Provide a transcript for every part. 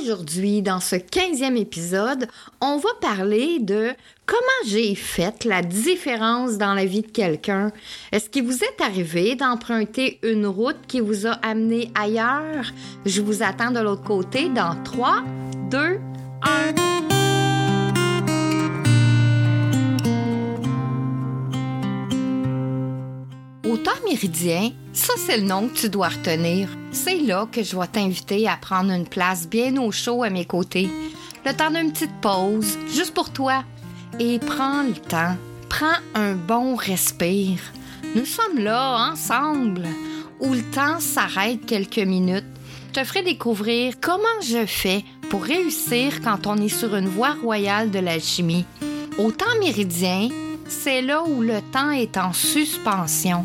Aujourd'hui, dans ce 15e épisode, on va parler de comment j'ai fait la différence dans la vie de quelqu'un. Est-ce qu'il vous est arrivé d'emprunter une route qui vous a amené ailleurs? Je vous attends de l'autre côté dans 3, 2, 1. Temps méridien, ça c'est le nom que tu dois retenir. C'est là que je vais t'inviter à prendre une place bien au chaud à mes côtés. Le temps d'une petite pause, juste pour toi. Et prends le temps. Prends un bon respire. Nous sommes là, ensemble, où le temps s'arrête quelques minutes. Je te ferai découvrir comment je fais pour réussir quand on est sur une voie royale de l'alchimie. Au temps méridien, c'est là où le temps est en suspension.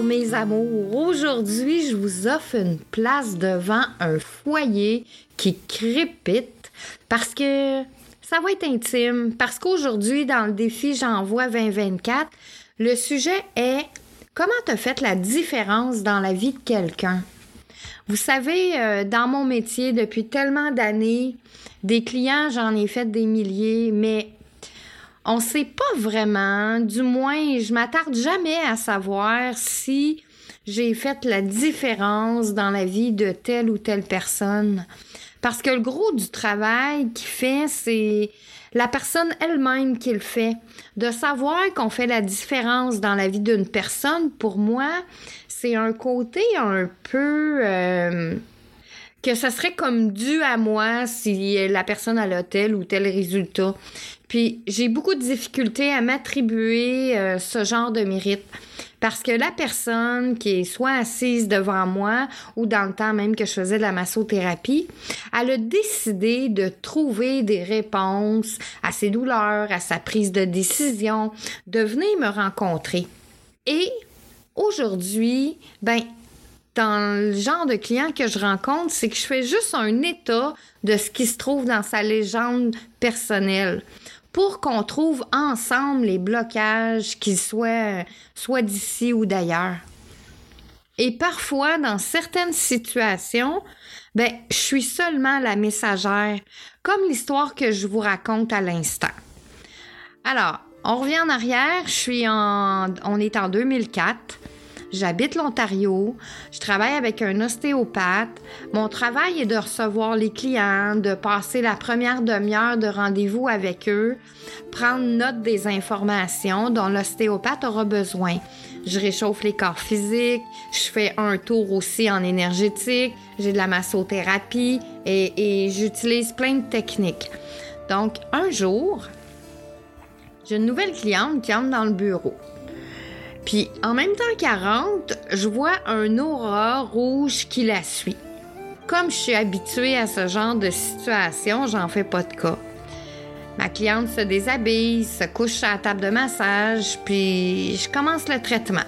Mes amours. Aujourd'hui, je vous offre une place devant un foyer qui crépite parce que ça va être intime. Parce qu'aujourd'hui, dans le défi J'envoie 2024, le sujet est comment tu as fait la différence dans la vie de quelqu'un? Vous savez, euh, dans mon métier, depuis tellement d'années, des clients, j'en ai fait des milliers, mais on sait pas vraiment, du moins, je m'attarde jamais à savoir si j'ai fait la différence dans la vie de telle ou telle personne. Parce que le gros du travail qu'il fait, c'est la personne elle-même qui le fait. De savoir qu'on fait la différence dans la vie d'une personne, pour moi, c'est un côté un peu... Euh, que ça serait comme dû à moi si la personne a tel ou tel résultat. Puis j'ai beaucoup de difficultés à m'attribuer euh, ce genre de mérite. Parce que la personne qui est soit assise devant moi ou dans le temps même que je faisais de la massothérapie, elle a décidé de trouver des réponses à ses douleurs, à sa prise de décision, de venir me rencontrer. Et aujourd'hui, ben, dans le genre de client que je rencontre, c'est que je fais juste un état de ce qui se trouve dans sa légende personnelle pour qu'on trouve ensemble les blocages, qu'ils soient, soit d'ici ou d'ailleurs. Et parfois, dans certaines situations, ben, je suis seulement la messagère, comme l'histoire que je vous raconte à l'instant. Alors, on revient en arrière, je suis en, on est en 2004. J'habite l'Ontario. Je travaille avec un ostéopathe. Mon travail est de recevoir les clients, de passer la première demi-heure de rendez-vous avec eux, prendre note des informations dont l'ostéopathe aura besoin. Je réchauffe les corps physiques, je fais un tour aussi en énergétique, j'ai de la massothérapie et, et j'utilise plein de techniques. Donc, un jour, j'ai une nouvelle cliente qui entre dans le bureau. Puis en même temps qu'elle rentre, je vois un aura rouge qui la suit. Comme je suis habituée à ce genre de situation, j'en fais pas de cas. Ma cliente se déshabille, se couche à la table de massage, puis je commence le traitement.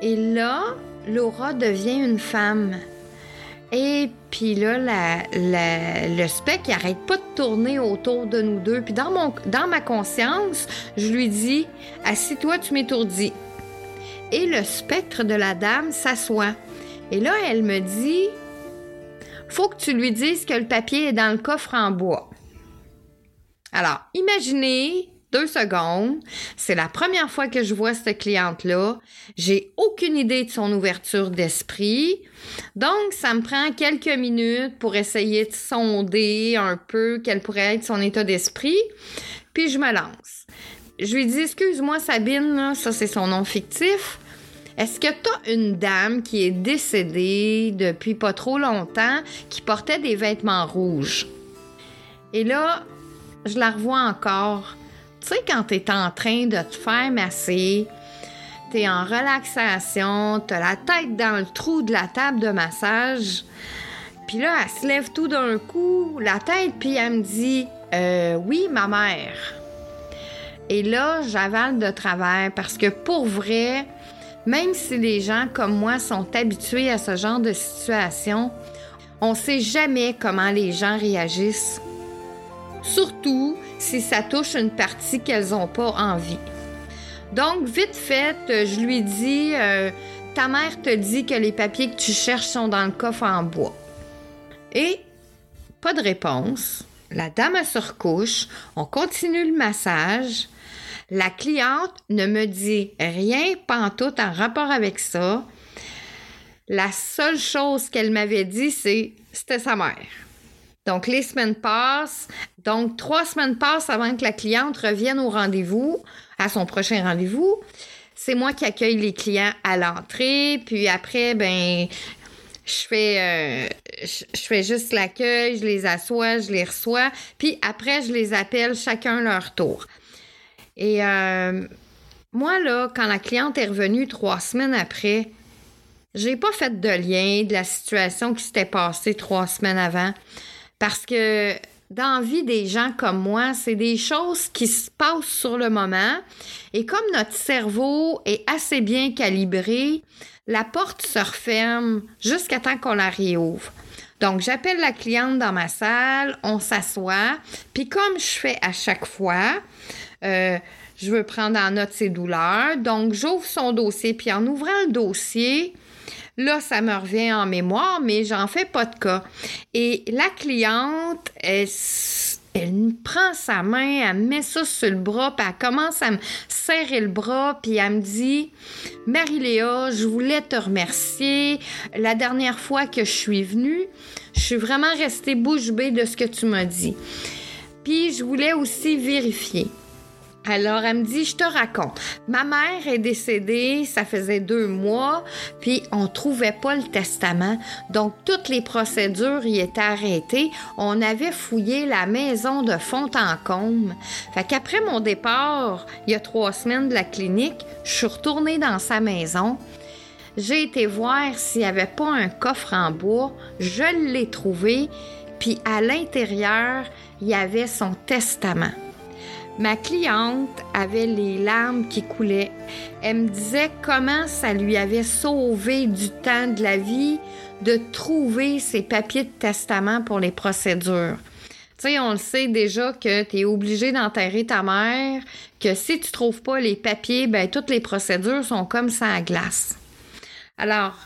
Et là, Laura devient une femme. Et puis là, le spec, il arrête pas de tourner autour de nous deux. Puis dans, ma conscience, je lui dis Assis-toi, tu m'étourdis. Et le spectre de la dame s'assoit. Et là, elle me dit Faut que tu lui dises que le papier est dans le coffre en bois. Alors, imaginez deux secondes. C'est la première fois que je vois cette cliente-là. J'ai aucune idée de son ouverture d'esprit. Donc, ça me prend quelques minutes pour essayer de sonder un peu quel pourrait être son état d'esprit. Puis je me lance. Je lui dis, excuse-moi Sabine, ça c'est son nom fictif. Est-ce que tu as une dame qui est décédée depuis pas trop longtemps qui portait des vêtements rouges? Et là, je la revois encore. Tu sais, quand tu es en train de te faire masser, tu es en relaxation, tu as la tête dans le trou de la table de massage, puis là, elle se lève tout d'un coup, la tête, puis elle me dit euh, Oui, ma mère. Et là, j'avale de travers parce que pour vrai, même si les gens comme moi sont habitués à ce genre de situation, on sait jamais comment les gens réagissent. Surtout si ça touche une partie qu'elles n'ont pas envie. Donc, vite fait, je lui dis euh, Ta mère te dit que les papiers que tu cherches sont dans le coffre en bois. Et pas de réponse. La dame se recouche, on continue le massage. La cliente ne me dit rien pantoute en rapport avec ça. La seule chose qu'elle m'avait dit, c'est c'était sa mère. Donc, les semaines passent. Donc, trois semaines passent avant que la cliente revienne au rendez-vous, à son prochain rendez-vous. C'est moi qui accueille les clients à l'entrée. Puis après, ben, je fais, euh, je, fais juste l'accueil, je les assois, je les reçois. Puis après, je les appelle chacun leur tour. Et euh, moi, là, quand la cliente est revenue trois semaines après, j'ai pas fait de lien de la situation qui s'était passée trois semaines avant. Parce que dans la vie des gens comme moi, c'est des choses qui se passent sur le moment. Et comme notre cerveau est assez bien calibré, la porte se referme jusqu'à temps qu'on la réouvre. Donc, j'appelle la cliente dans ma salle, on s'assoit, puis comme je fais à chaque fois, euh, je veux prendre en note ses douleurs. Donc, j'ouvre son dossier, puis en ouvrant le dossier, Là, ça me revient en mémoire, mais j'en fais pas de cas. Et la cliente, elle, elle prend sa main, elle met ça sur le bras, puis elle commence à me serrer le bras, puis elle me dit Marie-Léa, je voulais te remercier. La dernière fois que je suis venue, je suis vraiment restée bouche bée de ce que tu m'as dit. Puis je voulais aussi vérifier. Alors, elle me dit, je te raconte. Ma mère est décédée, ça faisait deux mois, puis on trouvait pas le testament. Donc, toutes les procédures y étaient arrêtées. On avait fouillé la maison de fond en comble. Fait qu'après mon départ, il y a trois semaines de la clinique, je suis retournée dans sa maison. J'ai été voir s'il n'y avait pas un coffre en bois. Je l'ai trouvé. Puis à l'intérieur, il y avait son testament. Ma cliente avait les larmes qui coulaient. Elle me disait comment ça lui avait sauvé du temps de la vie de trouver ses papiers de testament pour les procédures. Tu sais, on le sait déjà que tu es obligé d'enterrer ta mère, que si tu trouves pas les papiers, ben toutes les procédures sont comme ça à glace. Alors,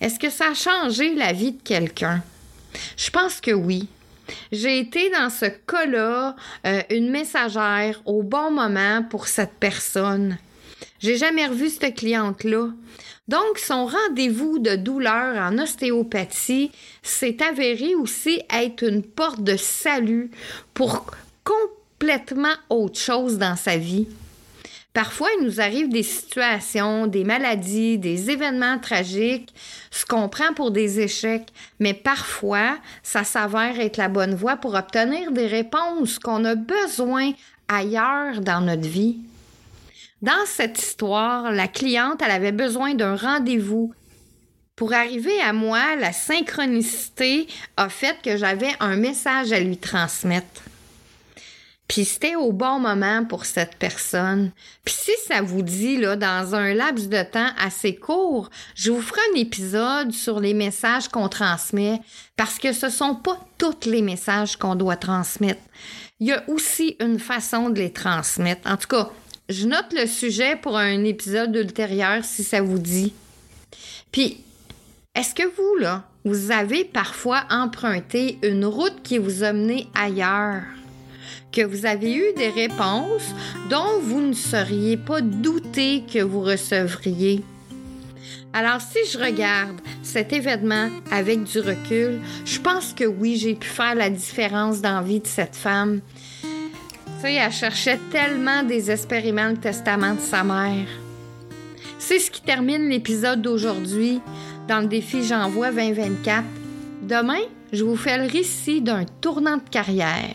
est-ce que ça a changé la vie de quelqu'un? Je pense que oui. J'ai été dans ce cas-là euh, une messagère au bon moment pour cette personne. J'ai jamais revu cette cliente-là. Donc, son rendez-vous de douleur en ostéopathie s'est avéré aussi être une porte de salut pour complètement autre chose dans sa vie. Parfois, il nous arrive des situations, des maladies, des événements tragiques, ce qu'on prend pour des échecs, mais parfois, ça s'avère être la bonne voie pour obtenir des réponses qu'on a besoin ailleurs dans notre vie. Dans cette histoire, la cliente, elle avait besoin d'un rendez-vous. Pour arriver à moi, la synchronicité a fait que j'avais un message à lui transmettre. Puis c'était au bon moment pour cette personne. Puis si ça vous dit, là, dans un laps de temps assez court, je vous ferai un épisode sur les messages qu'on transmet, parce que ce sont pas tous les messages qu'on doit transmettre. Il y a aussi une façon de les transmettre. En tout cas, je note le sujet pour un épisode ultérieur si ça vous dit. Puis, est-ce que vous, là, vous avez parfois emprunté une route qui vous a mené ailleurs? Que vous avez eu des réponses dont vous ne seriez pas douté que vous recevriez. Alors, si je regarde cet événement avec du recul, je pense que oui, j'ai pu faire la différence dans la vie de cette femme. Tu sais, elle cherchait tellement désespérément le testament de sa mère. C'est ce qui termine l'épisode d'aujourd'hui dans le défi J'envoie 2024. Demain, je vous fais le récit d'un tournant de carrière.